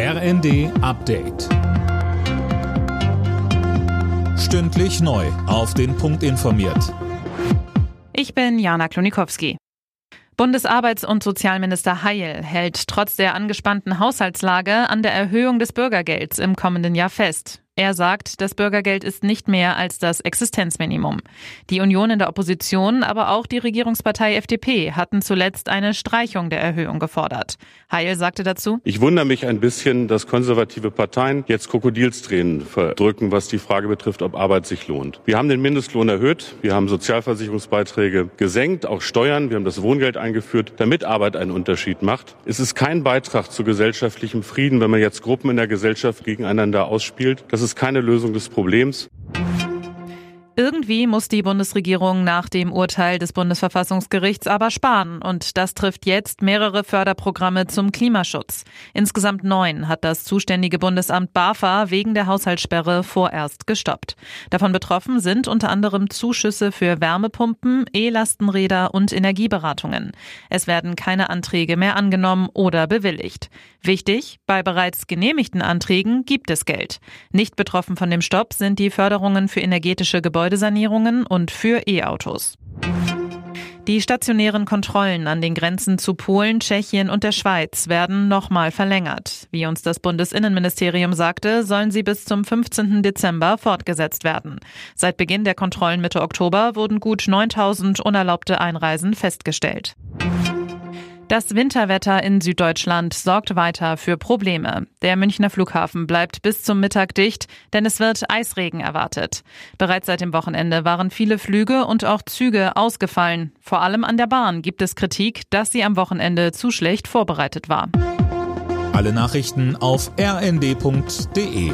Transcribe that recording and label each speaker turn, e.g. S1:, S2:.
S1: RND Update. Stündlich neu. Auf den Punkt informiert.
S2: Ich bin Jana Klonikowski. Bundesarbeits- und Sozialminister Heil hält trotz der angespannten Haushaltslage an der Erhöhung des Bürgergelds im kommenden Jahr fest. Er sagt, das Bürgergeld ist nicht mehr als das Existenzminimum. Die Union in der Opposition, aber auch die Regierungspartei FDP hatten zuletzt eine Streichung der Erhöhung gefordert. Heil sagte dazu,
S3: Ich wundere mich ein bisschen, dass konservative Parteien jetzt Krokodilstränen verdrücken, was die Frage betrifft, ob Arbeit sich lohnt. Wir haben den Mindestlohn erhöht, wir haben Sozialversicherungsbeiträge gesenkt, auch Steuern, wir haben das Wohngeld eingeführt, damit Arbeit einen Unterschied macht. Es ist kein Beitrag zu gesellschaftlichem Frieden, wenn man jetzt Gruppen in der Gesellschaft gegeneinander ausspielt. Das ist keine Lösung des Problems.
S2: Irgendwie muss die Bundesregierung nach dem Urteil des Bundesverfassungsgerichts aber sparen. Und das trifft jetzt mehrere Förderprogramme zum Klimaschutz. Insgesamt neun hat das zuständige Bundesamt BAFA wegen der Haushaltssperre vorerst gestoppt. Davon betroffen sind unter anderem Zuschüsse für Wärmepumpen, E-Lastenräder und Energieberatungen. Es werden keine Anträge mehr angenommen oder bewilligt. Wichtig, bei bereits genehmigten Anträgen gibt es Geld. Nicht betroffen von dem Stopp sind die Förderungen für energetische Gebäudesanierungen und für E-Autos. Die stationären Kontrollen an den Grenzen zu Polen, Tschechien und der Schweiz werden nochmal verlängert. Wie uns das Bundesinnenministerium sagte, sollen sie bis zum 15. Dezember fortgesetzt werden. Seit Beginn der Kontrollen Mitte Oktober wurden gut 9000 unerlaubte Einreisen festgestellt. Das Winterwetter in Süddeutschland sorgt weiter für Probleme. Der Münchner Flughafen bleibt bis zum Mittag dicht, denn es wird Eisregen erwartet. Bereits seit dem Wochenende waren viele Flüge und auch Züge ausgefallen. Vor allem an der Bahn gibt es Kritik, dass sie am Wochenende zu schlecht vorbereitet war.
S1: Alle Nachrichten auf rnd.de